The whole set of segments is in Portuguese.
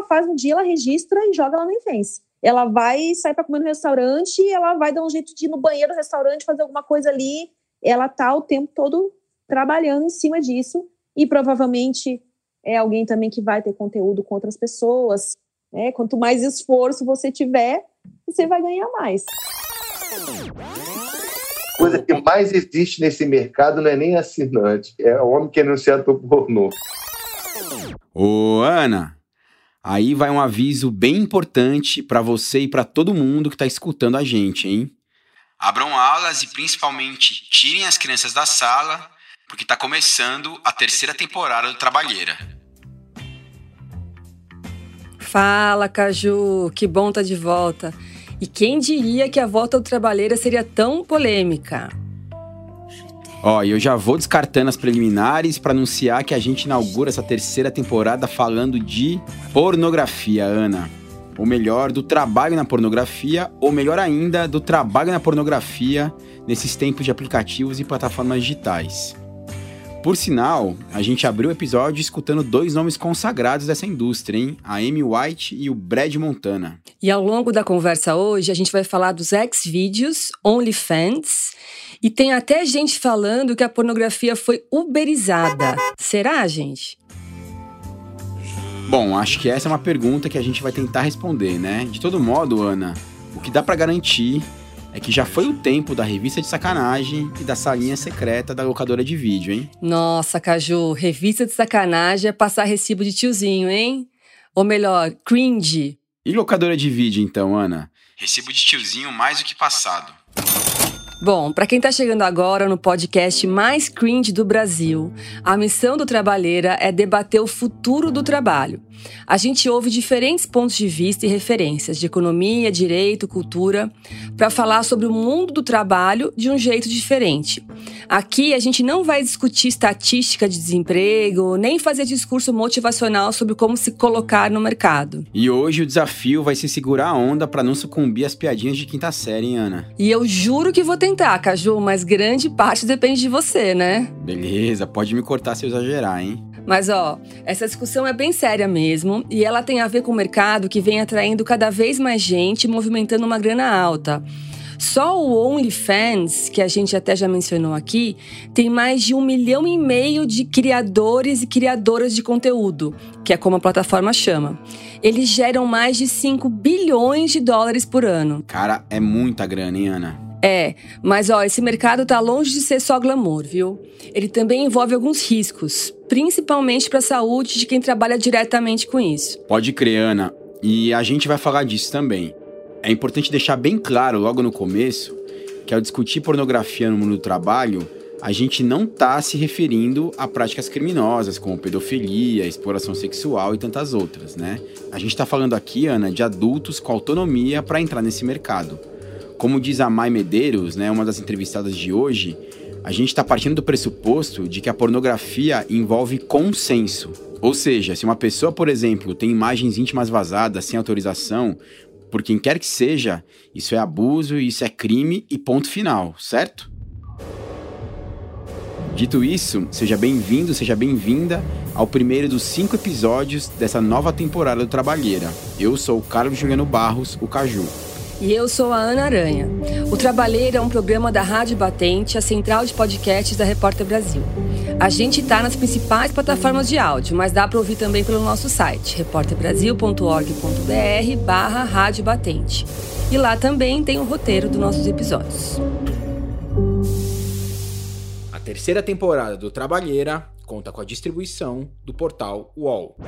ela faz no dia? Ela registra e joga lá no Influence. Ela vai sair para comer no restaurante, ela vai dar um jeito de ir no banheiro do restaurante, fazer alguma coisa ali. Ela tá o tempo todo trabalhando em cima disso e provavelmente é alguém também que vai ter conteúdo com outras pessoas. Né? Quanto mais esforço você tiver, você vai ganhar mais. Coisa que mais existe nesse mercado não é nem assinante, é o homem que anuncia ator pornô. Ô, Ana, aí vai um aviso bem importante para você e para todo mundo que está escutando a gente, hein? Abram alas e principalmente tirem as crianças da sala, porque está começando a terceira temporada do Trabalheira. Fala, Caju, que bom tá de volta. E quem diria que a volta do Trabalheira seria tão polêmica? Ó, e eu já vou descartando as preliminares para anunciar que a gente inaugura essa terceira temporada falando de pornografia, Ana. Ou melhor, do trabalho na pornografia, ou melhor ainda, do trabalho na pornografia nesses tempos de aplicativos e plataformas digitais. Por sinal, a gente abriu o episódio escutando dois nomes consagrados dessa indústria, hein? A Amy White e o Brad Montana. E ao longo da conversa hoje, a gente vai falar dos X-Videos, OnlyFans e tem até gente falando que a pornografia foi uberizada. Será, gente? Bom, acho que essa é uma pergunta que a gente vai tentar responder, né? De todo modo, Ana, o que dá para garantir é que já foi o tempo da revista de sacanagem e da salinha secreta da locadora de vídeo, hein? Nossa, Caju, revista de sacanagem é passar recibo de tiozinho, hein? Ou melhor, cringe. E locadora de vídeo, então, Ana? Recibo de tiozinho mais do que passado. Bom, para quem está chegando agora no podcast mais cringe do Brasil, a missão do Trabalheira é debater o futuro do trabalho. A gente ouve diferentes pontos de vista e referências de economia, direito, cultura, para falar sobre o mundo do trabalho de um jeito diferente. Aqui a gente não vai discutir estatística de desemprego, nem fazer discurso motivacional sobre como se colocar no mercado. E hoje o desafio vai ser segurar a onda para não sucumbir às piadinhas de quinta série, hein, Ana? E eu juro que vou tentar, Caju, mas grande parte depende de você, né? Beleza, pode me cortar se eu exagerar, hein? Mas ó, essa discussão é bem séria mesmo e ela tem a ver com o mercado que vem atraindo cada vez mais gente, movimentando uma grana alta. Só o OnlyFans, que a gente até já mencionou aqui, tem mais de um milhão e meio de criadores e criadoras de conteúdo, que é como a plataforma chama. Eles geram mais de 5 bilhões de dólares por ano. Cara, é muita grana, hein, Ana? É, mas ó, esse mercado tá longe de ser só glamour, viu? Ele também envolve alguns riscos, principalmente para a saúde de quem trabalha diretamente com isso. Pode crer, Ana. E a gente vai falar disso também. É importante deixar bem claro logo no começo que ao discutir pornografia no mundo do trabalho, a gente não está se referindo a práticas criminosas como pedofilia, exploração sexual e tantas outras, né? A gente está falando aqui, Ana, de adultos com autonomia para entrar nesse mercado. Como diz a Mai Medeiros, né, uma das entrevistadas de hoje, a gente está partindo do pressuposto de que a pornografia envolve consenso. Ou seja, se uma pessoa, por exemplo, tem imagens íntimas vazadas sem autorização, por quem quer que seja, isso é abuso, isso é crime e ponto final, certo? Dito isso, seja bem-vindo, seja bem-vinda ao primeiro dos cinco episódios dessa nova temporada do Trabalheira. Eu sou o Carlos Juliano Barros, o Caju. E eu sou a Ana Aranha. O Trabalheira é um programa da Rádio Batente, a central de podcasts da Repórter Brasil. A gente está nas principais plataformas de áudio, mas dá para ouvir também pelo nosso site, repórterbrasil.org.br barra Rádio Batente. E lá também tem o roteiro dos nossos episódios. A terceira temporada do Trabalheira conta com a distribuição do portal UOL.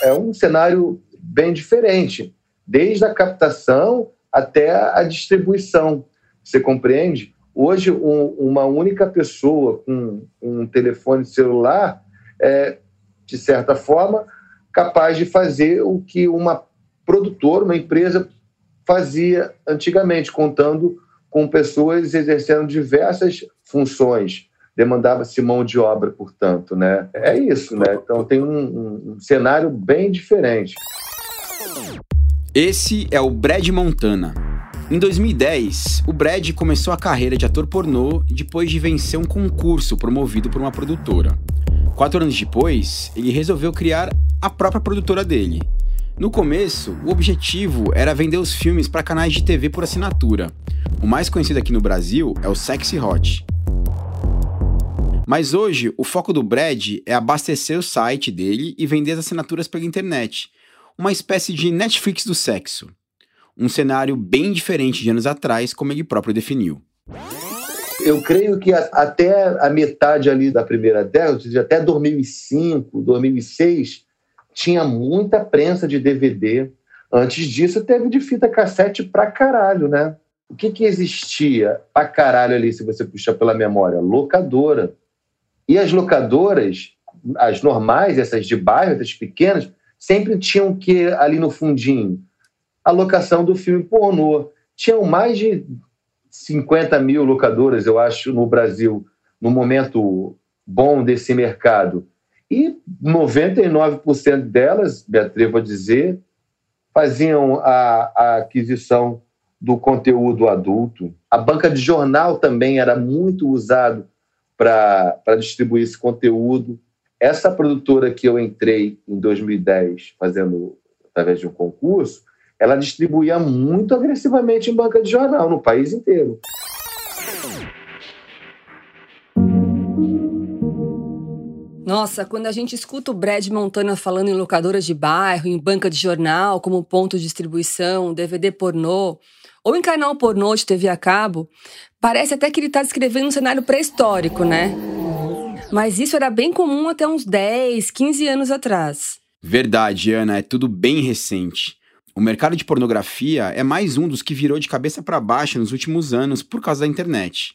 É um cenário bem diferente desde a captação até a distribuição. Você compreende? Hoje, um, uma única pessoa com um telefone celular é, de certa forma, capaz de fazer o que uma produtora, uma empresa fazia antigamente, contando com pessoas exercendo diversas funções. Demandava-se mão de obra, portanto. Né? É isso, né? Então tem um, um cenário bem diferente. Esse é o Brad Montana. Em 2010, o Brad começou a carreira de ator pornô depois de vencer um concurso promovido por uma produtora. Quatro anos depois, ele resolveu criar a própria produtora dele. No começo, o objetivo era vender os filmes para canais de TV por assinatura. O mais conhecido aqui no Brasil é o Sexy Hot. Mas hoje, o foco do Brad é abastecer o site dele e vender as assinaturas pela internet. Uma espécie de Netflix do sexo. Um cenário bem diferente de anos atrás, como ele próprio definiu. Eu creio que até a metade ali da primeira década, até 2005, 2006, tinha muita prensa de DVD. Antes disso, teve de fita cassete pra caralho, né? O que, que existia pra caralho ali, se você puxar pela memória? Locadora. E as locadoras, as normais, essas de bairro, essas pequenas, sempre tinham que, ali no fundinho, a locação do filme pornô. Tinham mais de 50 mil locadoras, eu acho, no Brasil, no momento bom desse mercado. E 99% delas, me atrevo a dizer, faziam a, a aquisição do conteúdo adulto. A banca de jornal também era muito usado para distribuir esse conteúdo. Essa produtora que eu entrei em 2010, fazendo através de um concurso, ela distribuía muito agressivamente em banca de jornal no país inteiro. Nossa, quando a gente escuta o Brad Montana falando em locadoras de bairro, em banca de jornal, como ponto de distribuição, DVD pornô, ou em canal pornô de TV a cabo, parece até que ele está descrevendo um cenário pré-histórico, né? Mas isso era bem comum até uns 10, 15 anos atrás. Verdade, Ana, é tudo bem recente. O mercado de pornografia é mais um dos que virou de cabeça para baixo nos últimos anos por causa da internet.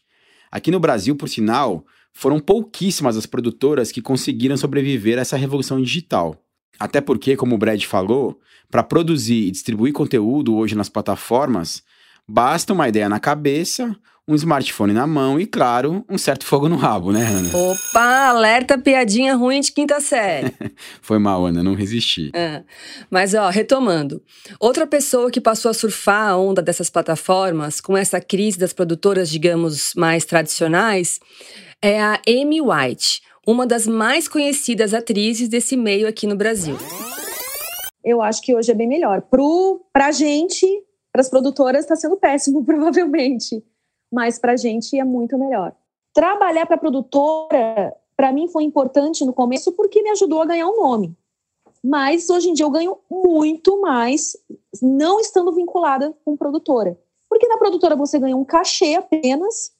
Aqui no Brasil, por sinal, foram pouquíssimas as produtoras que conseguiram sobreviver a essa revolução digital. Até porque, como o Brad falou, para produzir e distribuir conteúdo hoje nas plataformas, basta uma ideia na cabeça, um smartphone na mão e, claro, um certo fogo no rabo, né, Ana? Opa, alerta piadinha ruim de quinta série. Foi mal, Ana, não resisti. É. Mas, ó, retomando. Outra pessoa que passou a surfar a onda dessas plataformas, com essa crise das produtoras, digamos, mais tradicionais, é a Amy White, uma das mais conhecidas atrizes desse meio aqui no Brasil. Eu acho que hoje é bem melhor. Pro, pra gente, para as produtoras, está sendo péssimo, provavelmente. Mas para a gente é muito melhor. Trabalhar para produtora, para mim, foi importante no começo porque me ajudou a ganhar um nome. Mas hoje em dia eu ganho muito mais não estando vinculada com produtora. Porque na produtora você ganha um cachê apenas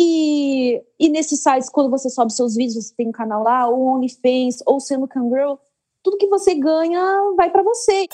e, e nesses sites, quando você sobe seus vídeos, você tem um canal lá, ou OnlyFans, ou sendo Cangirl, tudo que você ganha vai para você.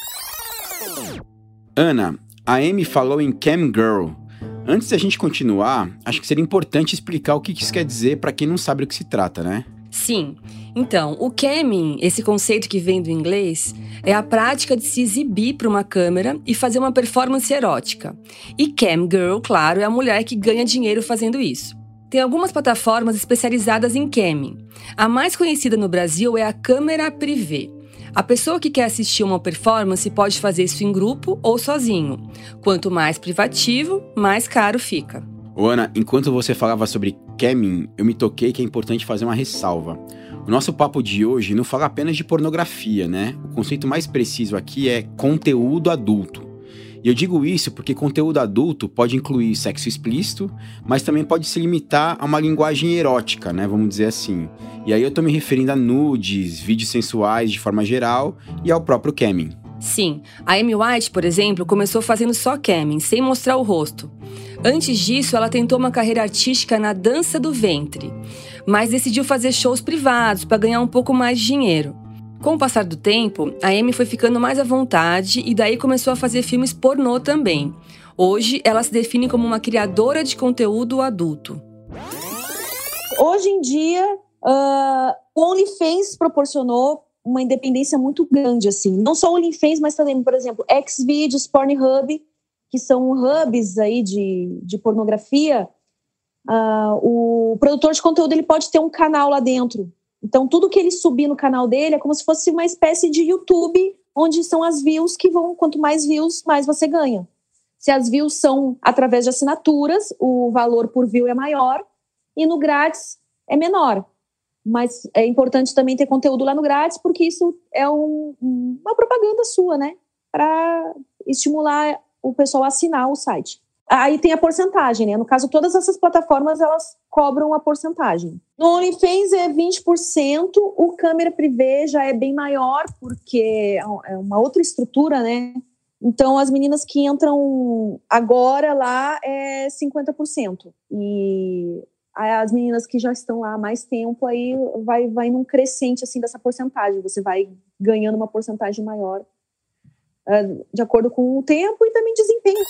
Ana, a Amy falou em Cam Girl. Antes da gente continuar, acho que seria importante explicar o que isso quer dizer para quem não sabe do que se trata, né? Sim. Então, o camming, esse conceito que vem do inglês, é a prática de se exibir para uma câmera e fazer uma performance erótica. E cam girl, claro, é a mulher que ganha dinheiro fazendo isso. Tem algumas plataformas especializadas em camming. A mais conhecida no Brasil é a Câmera Privé. A pessoa que quer assistir uma performance pode fazer isso em grupo ou sozinho. Quanto mais privativo, mais caro fica. Ana, enquanto você falava sobre camming, eu me toquei que é importante fazer uma ressalva. O nosso papo de hoje não fala apenas de pornografia, né? O conceito mais preciso aqui é conteúdo adulto. E eu digo isso porque conteúdo adulto pode incluir sexo explícito, mas também pode se limitar a uma linguagem erótica, né? Vamos dizer assim. E aí eu tô me referindo a nudes, vídeos sensuais de forma geral e ao próprio camming. Sim, a Amy White, por exemplo, começou fazendo só camming, sem mostrar o rosto. Antes disso, ela tentou uma carreira artística na dança do ventre, mas decidiu fazer shows privados para ganhar um pouco mais de dinheiro. Com o passar do tempo, a Amy foi ficando mais à vontade e daí começou a fazer filmes pornô também. Hoje, ela se define como uma criadora de conteúdo adulto. Hoje em dia, uh, o OnlyFans proporcionou uma independência muito grande, assim. Não só o OnlyFans, mas também, por exemplo, Xvideos, Pornhub, que são hubs aí de, de pornografia, uh, o produtor de conteúdo ele pode ter um canal lá dentro. Então, tudo que ele subir no canal dele é como se fosse uma espécie de YouTube, onde são as views que vão, quanto mais views, mais você ganha. Se as views são através de assinaturas, o valor por view é maior, e no grátis é menor. Mas é importante também ter conteúdo lá no grátis, porque isso é um, uma propaganda sua, né? para estimular o pessoal a assinar o site. Aí tem a porcentagem, né? No caso, todas essas plataformas elas cobram a porcentagem. No OnlyFans é 20%, o câmera privê já é bem maior, porque é uma outra estrutura, né? Então, as meninas que entram agora lá é 50%. E as meninas que já estão lá há mais tempo, aí vai, vai num crescente, assim, dessa porcentagem. Você vai ganhando uma porcentagem maior uh, de acordo com o tempo e também desempenho.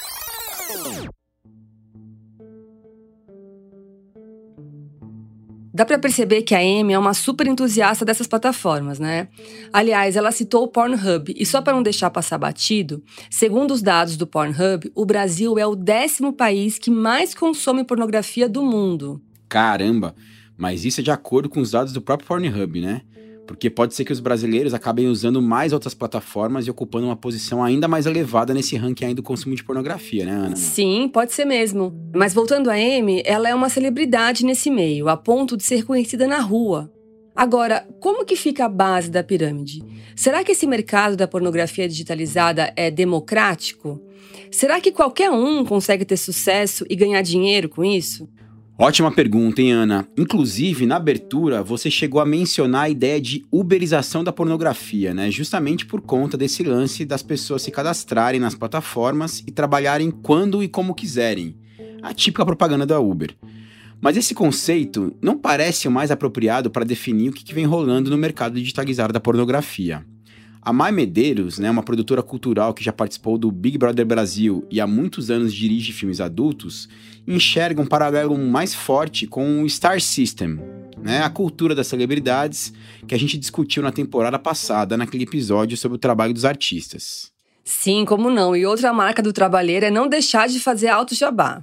Dá para perceber que a Amy é uma super entusiasta dessas plataformas, né? Aliás, ela citou o Pornhub e só para não deixar passar batido, segundo os dados do Pornhub, o Brasil é o décimo país que mais consome pornografia do mundo. Caramba, mas isso é de acordo com os dados do próprio Pornhub, né? Porque pode ser que os brasileiros acabem usando mais outras plataformas e ocupando uma posição ainda mais elevada nesse ranking aí do consumo de pornografia, né, Ana? Sim, pode ser mesmo. Mas voltando a Amy, ela é uma celebridade nesse meio, a ponto de ser conhecida na rua. Agora, como que fica a base da pirâmide? Será que esse mercado da pornografia digitalizada é democrático? Será que qualquer um consegue ter sucesso e ganhar dinheiro com isso? Ótima pergunta, hein, Ana? Inclusive, na abertura, você chegou a mencionar a ideia de uberização da pornografia, né? Justamente por conta desse lance das pessoas se cadastrarem nas plataformas e trabalharem quando e como quiserem. A típica propaganda da Uber. Mas esse conceito não parece o mais apropriado para definir o que vem rolando no mercado digitalizado da pornografia. A Mai Medeiros, né, uma produtora cultural que já participou do Big Brother Brasil e há muitos anos dirige filmes adultos, enxerga um paralelo mais forte com o Star System, né, a cultura das celebridades que a gente discutiu na temporada passada, naquele episódio sobre o trabalho dos artistas. Sim, como não. E outra marca do trabalheiro é não deixar de fazer alto jabá.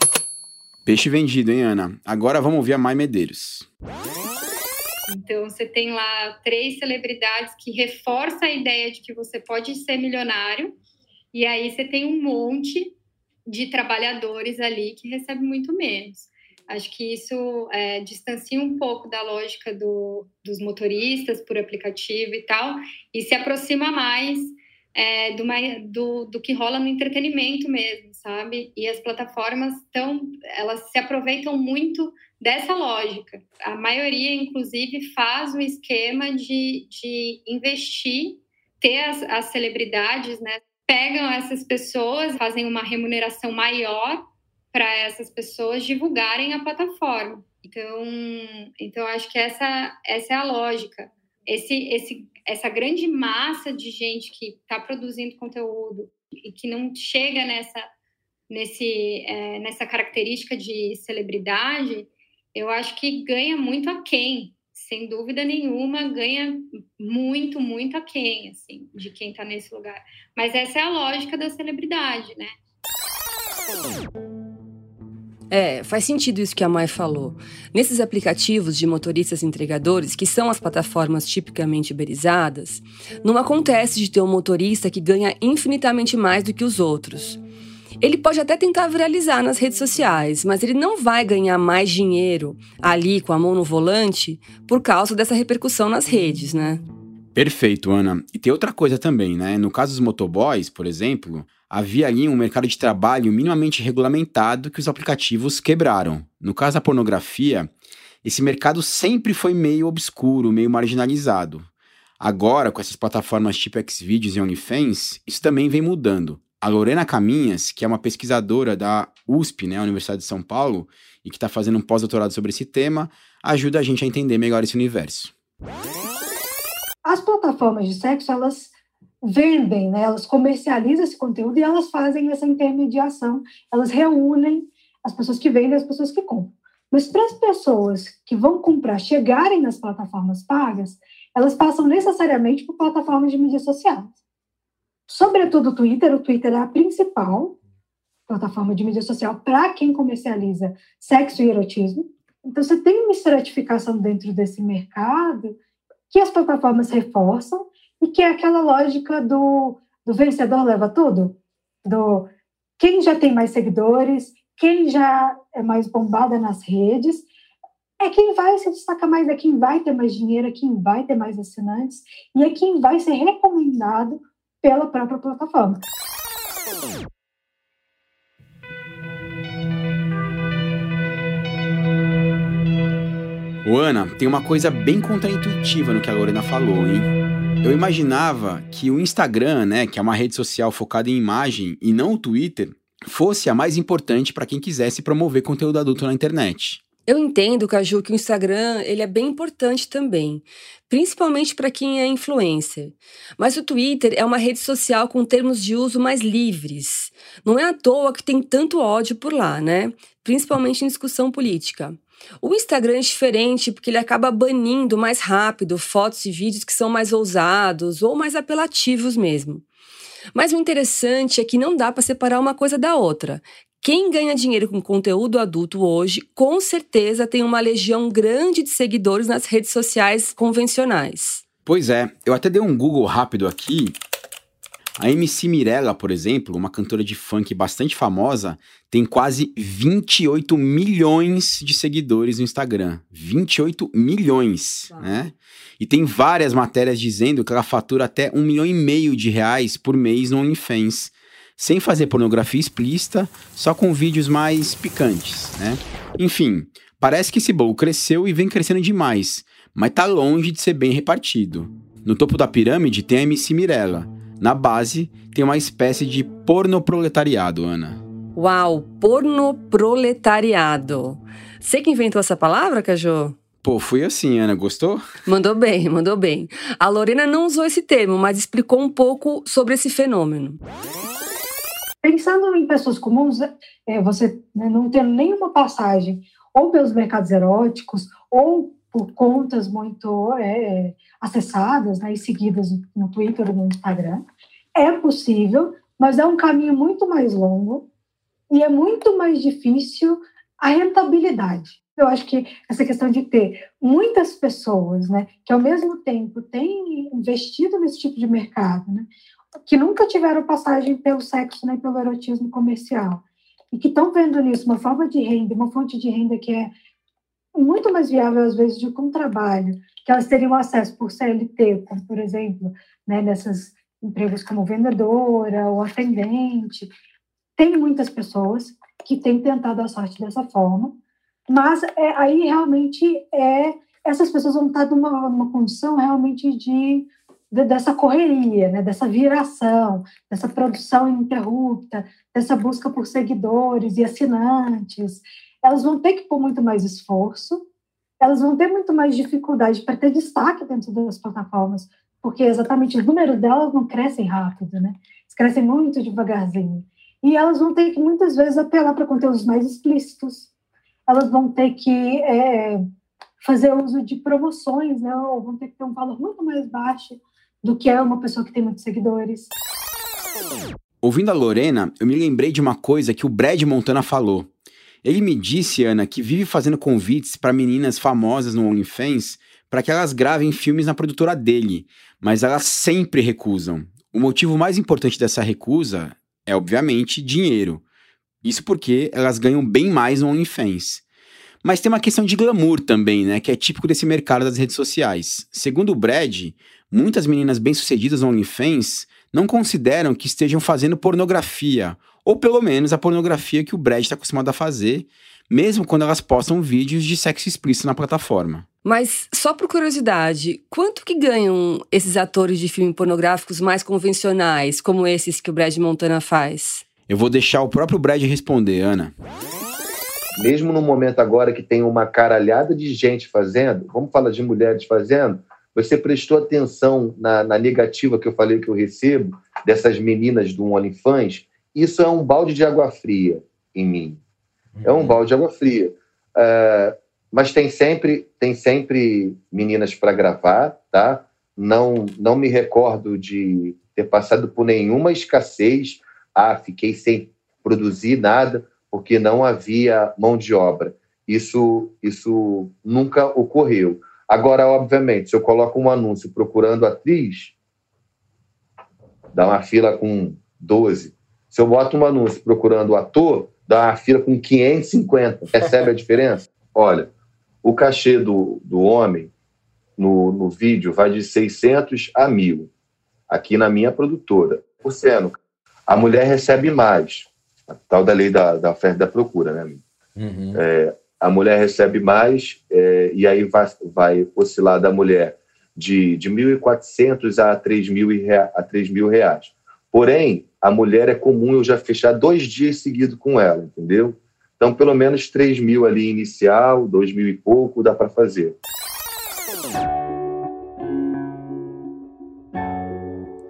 Peixe vendido, hein, Ana? Agora vamos ouvir a Mai Medeiros. Então, você tem lá três celebridades que reforçam a ideia de que você pode ser milionário, e aí você tem um monte de trabalhadores ali que recebem muito menos. Acho que isso é, distancia um pouco da lógica do, dos motoristas por aplicativo e tal, e se aproxima mais é, do, do, do, que rola no entretenimento mesmo, sabe? E as plataformas estão, elas se aproveitam muito dessa lógica. A maioria, inclusive, faz o esquema de, de investir, ter as, as celebridades, né? Pegam essas pessoas, fazem uma remuneração maior para essas pessoas divulgarem a plataforma. Então, então acho que essa, essa é a lógica. Esse, esse, essa grande massa de gente que está produzindo conteúdo e que não chega nessa, nesse, é, nessa característica de celebridade, eu acho que ganha muito a quem, sem dúvida nenhuma, ganha muito, muito a quem, assim, de quem está nesse lugar. Mas essa é a lógica da celebridade, né? É, faz sentido isso que a Mai falou. Nesses aplicativos de motoristas entregadores, que são as plataformas tipicamente uberizadas, não acontece de ter um motorista que ganha infinitamente mais do que os outros. Ele pode até tentar viralizar nas redes sociais, mas ele não vai ganhar mais dinheiro ali com a mão no volante por causa dessa repercussão nas redes, né? Perfeito, Ana. E tem outra coisa também, né? No caso dos motoboys, por exemplo, havia ali um mercado de trabalho minimamente regulamentado que os aplicativos quebraram. No caso da pornografia, esse mercado sempre foi meio obscuro, meio marginalizado. Agora, com essas plataformas tipo Xvideos e OnlyFans, isso também vem mudando. A Lorena Caminhas, que é uma pesquisadora da USP, né, Universidade de São Paulo, e que está fazendo um pós-doutorado sobre esse tema, ajuda a gente a entender melhor esse universo. As plataformas de sexo, elas vendem, né, elas comercializam esse conteúdo e elas fazem essa intermediação, elas reúnem as pessoas que vendem e as pessoas que compram. Mas para as pessoas que vão comprar chegarem nas plataformas pagas, elas passam necessariamente por plataformas de mídias sociais. Sobretudo o Twitter, o Twitter é a principal plataforma de mídia social para quem comercializa sexo e erotismo. Então, você tem uma estratificação dentro desse mercado que as plataformas reforçam e que é aquela lógica do, do vencedor leva tudo, do quem já tem mais seguidores, quem já é mais bombada nas redes, é quem vai se destacar mais, é quem vai ter mais dinheiro, é quem vai ter mais assinantes, e é quem vai ser recomendado pela própria plataforma. Ô Ana, tem uma coisa bem contraintuitiva no que a Lorena falou, hein? Eu imaginava que o Instagram, né, que é uma rede social focada em imagem, e não o Twitter, fosse a mais importante para quem quisesse promover conteúdo adulto na internet. Eu entendo, Caju, que o Instagram ele é bem importante também, principalmente para quem é influencer. Mas o Twitter é uma rede social com termos de uso mais livres. Não é à toa que tem tanto ódio por lá, né? Principalmente em discussão política. O Instagram é diferente porque ele acaba banindo mais rápido fotos e vídeos que são mais ousados ou mais apelativos mesmo. Mas o interessante é que não dá para separar uma coisa da outra. Quem ganha dinheiro com conteúdo adulto hoje, com certeza tem uma legião grande de seguidores nas redes sociais convencionais. Pois é, eu até dei um Google rápido aqui. A MC Mirella, por exemplo, uma cantora de funk bastante famosa, tem quase 28 milhões de seguidores no Instagram. 28 milhões, né? E tem várias matérias dizendo que ela fatura até um milhão e meio de reais por mês no OnlyFans sem fazer pornografia explícita, só com vídeos mais picantes, né? Enfim, parece que esse bolo cresceu e vem crescendo demais, mas tá longe de ser bem repartido. No topo da pirâmide tem a MC Mirella. Na base tem uma espécie de pornoproletariado, Ana. Uau, pornoproletariado. Você que inventou essa palavra, Cajô? Pô, fui assim, Ana, gostou? Mandou bem, mandou bem. A Lorena não usou esse termo, mas explicou um pouco sobre esse fenômeno. Pensando em pessoas comuns, é, você né, não tendo nenhuma passagem ou pelos mercados eróticos ou por contas muito é, acessadas né, e seguidas no Twitter ou no Instagram, é possível, mas é um caminho muito mais longo e é muito mais difícil a rentabilidade. Eu acho que essa questão de ter muitas pessoas, né, que ao mesmo tempo têm investido nesse tipo de mercado, né, que nunca tiveram passagem pelo sexo nem pelo erotismo comercial e que estão vendo nisso uma forma de renda, uma fonte de renda que é muito mais viável às vezes do que um trabalho, que elas teriam acesso por CLT, como por exemplo, né, nessas empregos como vendedora ou atendente. Tem muitas pessoas que têm tentado a sorte dessa forma, mas é, aí realmente é essas pessoas vão estar numa, numa condição realmente de dessa correria, né, dessa viração, dessa produção ininterrupta, dessa busca por seguidores e assinantes, elas vão ter que pôr muito mais esforço, elas vão ter muito mais dificuldade para ter destaque dentro das plataformas, porque exatamente os números delas não crescem rápido, né? Eles crescem muito devagarzinho. E elas vão ter que muitas vezes apelar para conteúdos mais explícitos. Elas vão ter que é, fazer uso de promoções, né? Ou vão ter que ter um valor muito mais baixo do que é uma pessoa que tem muitos seguidores. Ouvindo a Lorena, eu me lembrei de uma coisa que o Brad Montana falou. Ele me disse, Ana, que vive fazendo convites para meninas famosas no OnlyFans para que elas gravem filmes na produtora dele, mas elas sempre recusam. O motivo mais importante dessa recusa é, obviamente, dinheiro. Isso porque elas ganham bem mais no OnlyFans. Mas tem uma questão de glamour também, né? Que é típico desse mercado das redes sociais. Segundo o Brad, muitas meninas bem-sucedidas no OnlyFans não consideram que estejam fazendo pornografia, ou pelo menos a pornografia que o Brad está acostumado a fazer, mesmo quando elas postam vídeos de sexo explícito na plataforma. Mas, só por curiosidade, quanto que ganham esses atores de filmes pornográficos mais convencionais, como esses que o Brad Montana faz? Eu vou deixar o próprio Brad responder, Ana mesmo no momento agora que tem uma caralhada de gente fazendo, vamos falar de mulheres fazendo, você prestou atenção na, na negativa que eu falei que eu recebo dessas meninas do OnlyFans? Isso é um balde de água fria em mim. É um uhum. balde de água fria. Uh, mas tem sempre, tem sempre meninas para gravar, tá? Não, não me recordo de ter passado por nenhuma escassez. Ah, fiquei sem produzir nada porque não havia mão de obra. Isso, isso nunca ocorreu. Agora, obviamente, se eu coloco um anúncio procurando atriz, dá uma fila com 12. Se eu boto um anúncio procurando ator, dá uma fila com 550. Percebe a diferença? Olha, o cachê do, do homem no, no vídeo vai de 600 a 1.000. aqui na minha produtora. Por sendo, a mulher recebe mais, a tal da lei da, da oferta e da procura, né? Uhum. É, a mulher recebe mais é, e aí vai, vai oscilar da mulher de, de 1.400 a 3 mil, a 3 mil reais. Porém, a mulher é comum eu já fechar dois dias seguidos com ela, entendeu? Então, pelo menos 3 mil ali inicial, 2 mil e pouco dá para fazer.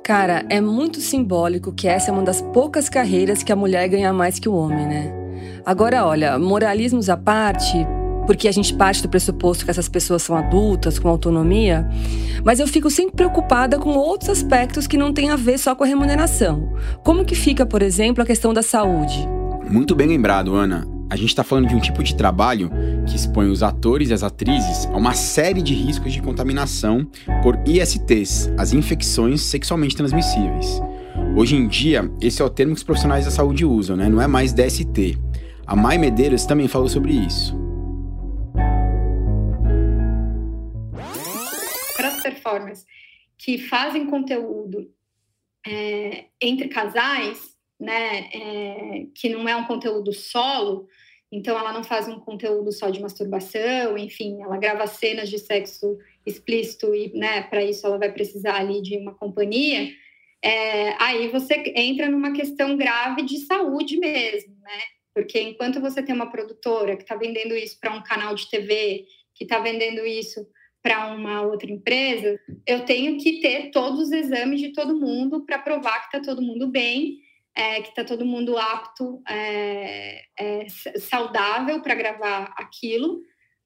Cara, é muito simbólico que essa é uma das poucas carreiras que a mulher ganha mais que o homem, né? Agora, olha, moralismos à parte, porque a gente parte do pressuposto que essas pessoas são adultas, com autonomia, mas eu fico sempre preocupada com outros aspectos que não têm a ver só com a remuneração. Como que fica, por exemplo, a questão da saúde? Muito bem lembrado, Ana. A gente está falando de um tipo de trabalho que expõe os atores e as atrizes a uma série de riscos de contaminação por ISTs, as infecções sexualmente transmissíveis. Hoje em dia, esse é o termo que os profissionais da saúde usam, né? não é mais DST. A Mai Medeiros também falou sobre isso. Para as performers que fazem conteúdo é, entre casais, né, é, que não é um conteúdo solo, então ela não faz um conteúdo só de masturbação, enfim, ela grava cenas de sexo explícito e, né, para isso ela vai precisar ali de uma companhia. É, aí você entra numa questão grave de saúde mesmo, né? Porque enquanto você tem uma produtora que está vendendo isso para um canal de TV, que está vendendo isso para uma outra empresa, eu tenho que ter todos os exames de todo mundo para provar que está todo mundo bem, é, que está todo mundo apto, é, é, saudável para gravar aquilo,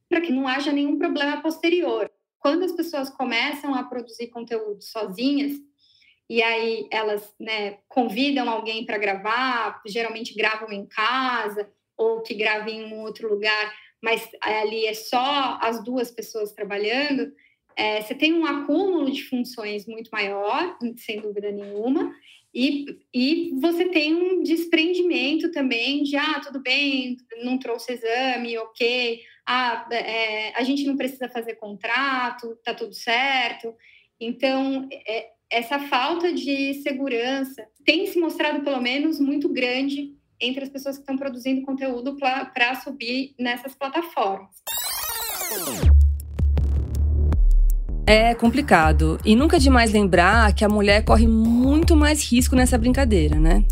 para que não haja nenhum problema posterior. Quando as pessoas começam a produzir conteúdo sozinhas, e aí elas né, convidam alguém para gravar, geralmente gravam em casa ou que gravem em um outro lugar, mas ali é só as duas pessoas trabalhando, é, você tem um acúmulo de funções muito maior, sem dúvida nenhuma, e, e você tem um desprendimento também de, ah, tudo bem, não trouxe exame, ok, ah, é, a gente não precisa fazer contrato, tá tudo certo. Então, é, essa falta de segurança tem se mostrado, pelo menos, muito grande entre as pessoas que estão produzindo conteúdo para subir nessas plataformas. É complicado. E nunca é demais lembrar que a mulher corre muito mais risco nessa brincadeira, né?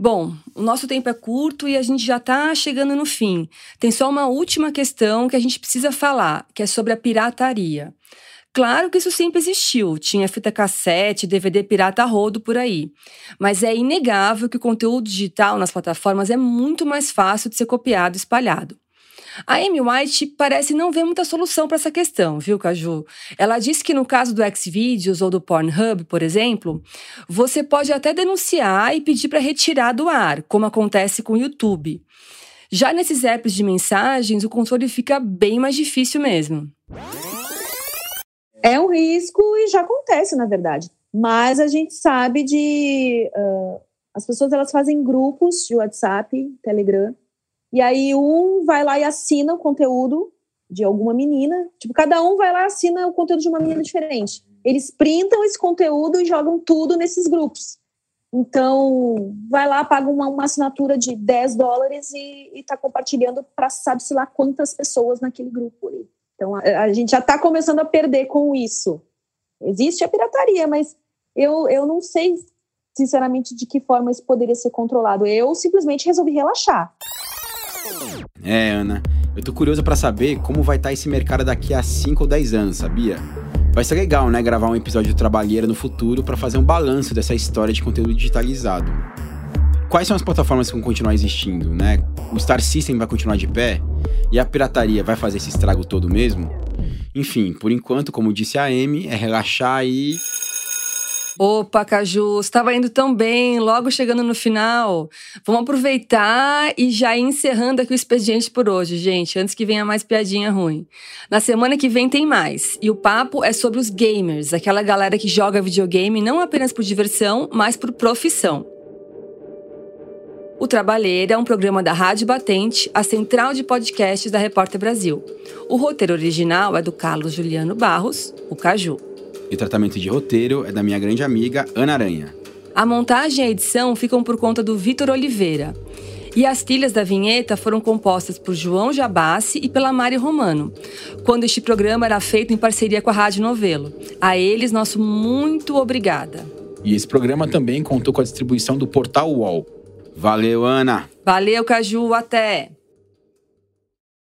Bom, o nosso tempo é curto e a gente já está chegando no fim. Tem só uma última questão que a gente precisa falar, que é sobre a pirataria. Claro que isso sempre existiu, tinha fita cassete, DVD pirata rodo por aí. Mas é inegável que o conteúdo digital nas plataformas é muito mais fácil de ser copiado e espalhado. A Amy White parece não ver muita solução para essa questão, viu, Caju? Ela disse que no caso do Xvideos ou do Pornhub, por exemplo, você pode até denunciar e pedir para retirar do ar, como acontece com o YouTube. Já nesses apps de mensagens, o controle fica bem mais difícil mesmo. É um risco e já acontece, na verdade. Mas a gente sabe de. Uh, as pessoas elas fazem grupos de WhatsApp, Telegram, e aí um vai lá e assina o conteúdo de alguma menina. Tipo, cada um vai lá e assina o conteúdo de uma menina diferente. Eles printam esse conteúdo e jogam tudo nesses grupos. Então, vai lá, paga uma, uma assinatura de 10 dólares e está compartilhando para sabe-se lá quantas pessoas naquele grupo ali. Então, a, a gente já está começando a perder com isso. Existe a pirataria, mas eu, eu não sei, sinceramente, de que forma isso poderia ser controlado. Eu simplesmente resolvi relaxar. É, Ana, eu tô curiosa para saber como vai estar tá esse mercado daqui a 5 ou 10 anos, sabia? Vai ser legal, né, gravar um episódio do Trabalheira no futuro para fazer um balanço dessa história de conteúdo digitalizado. Quais são as plataformas que vão continuar existindo, né? O Star System vai continuar de pé? E a pirataria vai fazer esse estrago todo mesmo? Enfim, por enquanto, como disse a Amy, é relaxar e Opa, Caju, estava indo tão bem, logo chegando no final. Vamos aproveitar e já ir encerrando aqui o expediente por hoje, gente, antes que venha mais piadinha ruim. Na semana que vem tem mais, e o papo é sobre os gamers, aquela galera que joga videogame não apenas por diversão, mas por profissão. O Trabalheira é um programa da Rádio Batente, a central de podcasts da Repórter Brasil. O roteiro original é do Carlos Juliano Barros, o Caju. E o tratamento de roteiro é da minha grande amiga Ana Aranha. A montagem e a edição ficam por conta do Vitor Oliveira. E as trilhas da vinheta foram compostas por João Jabassi e pela Mari Romano, quando este programa era feito em parceria com a Rádio Novelo. A eles, nosso muito obrigada. E esse programa também contou com a distribuição do portal UOL. Valeu, Ana! Valeu, Caju, até!